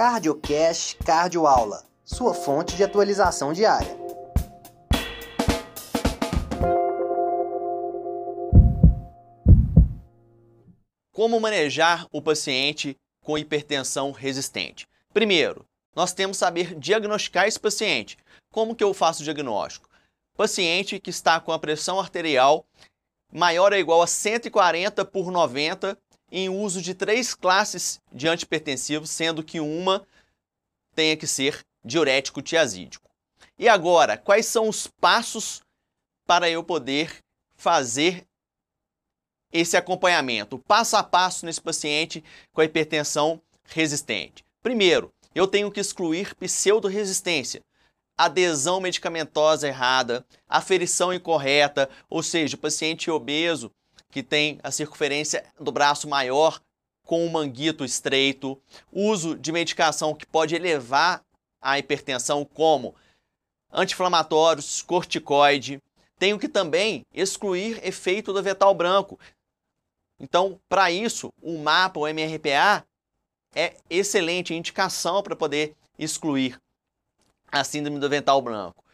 CardioCast Cardioaula, sua fonte de atualização diária. Como manejar o paciente com hipertensão resistente? Primeiro, nós temos que saber diagnosticar esse paciente. Como que eu faço o diagnóstico? Paciente que está com a pressão arterial maior ou igual a 140 por 90 em uso de três classes de antipertensivos, sendo que uma tenha que ser diurético tiazídico. E agora, quais são os passos para eu poder fazer esse acompanhamento, passo a passo nesse paciente com a hipertensão resistente? Primeiro, eu tenho que excluir pseudo-resistência, adesão medicamentosa errada, aferição incorreta, ou seja, o paciente obeso que tem a circunferência do braço maior com o manguito estreito, uso de medicação que pode elevar a hipertensão, como anti-inflamatórios, corticoide. Tenho que também excluir efeito do vetal branco. Então, para isso, o mapa, o MRPA, é excelente indicação para poder excluir a síndrome do vental branco.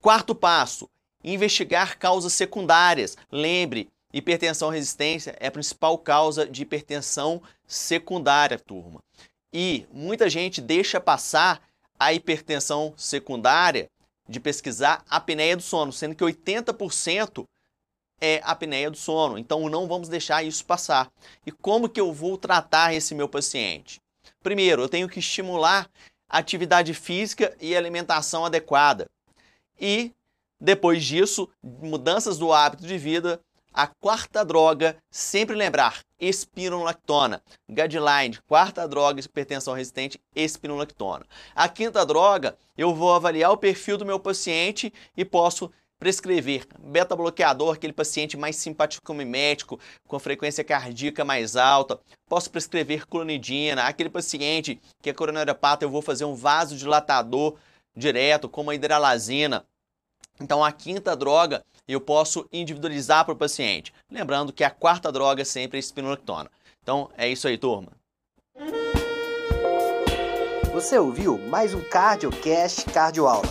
Quarto passo, investigar causas secundárias. Lembre, hipertensão resistência é a principal causa de hipertensão secundária, turma. E muita gente deixa passar a hipertensão secundária de pesquisar a apneia do sono, sendo que 80% é a apneia do sono. Então não vamos deixar isso passar. E como que eu vou tratar esse meu paciente? Primeiro, eu tenho que estimular atividade física e alimentação adequada. E depois disso, mudanças do hábito de vida. A quarta droga, sempre lembrar, espironolactona. Guideline, quarta droga, hipertensão resistente, espironolactona. A quinta droga, eu vou avaliar o perfil do meu paciente e posso prescrever beta-bloqueador, aquele paciente mais simpático mimético, com frequência cardíaca mais alta. Posso prescrever clonidina, aquele paciente que é coronariopata, eu vou fazer um vasodilatador direto, como a hidralazina. Então, a quinta droga eu posso individualizar para o paciente. Lembrando que a quarta droga sempre é a espinolectona. Então, é isso aí, turma. Você ouviu mais um CardioCast Cardioaula.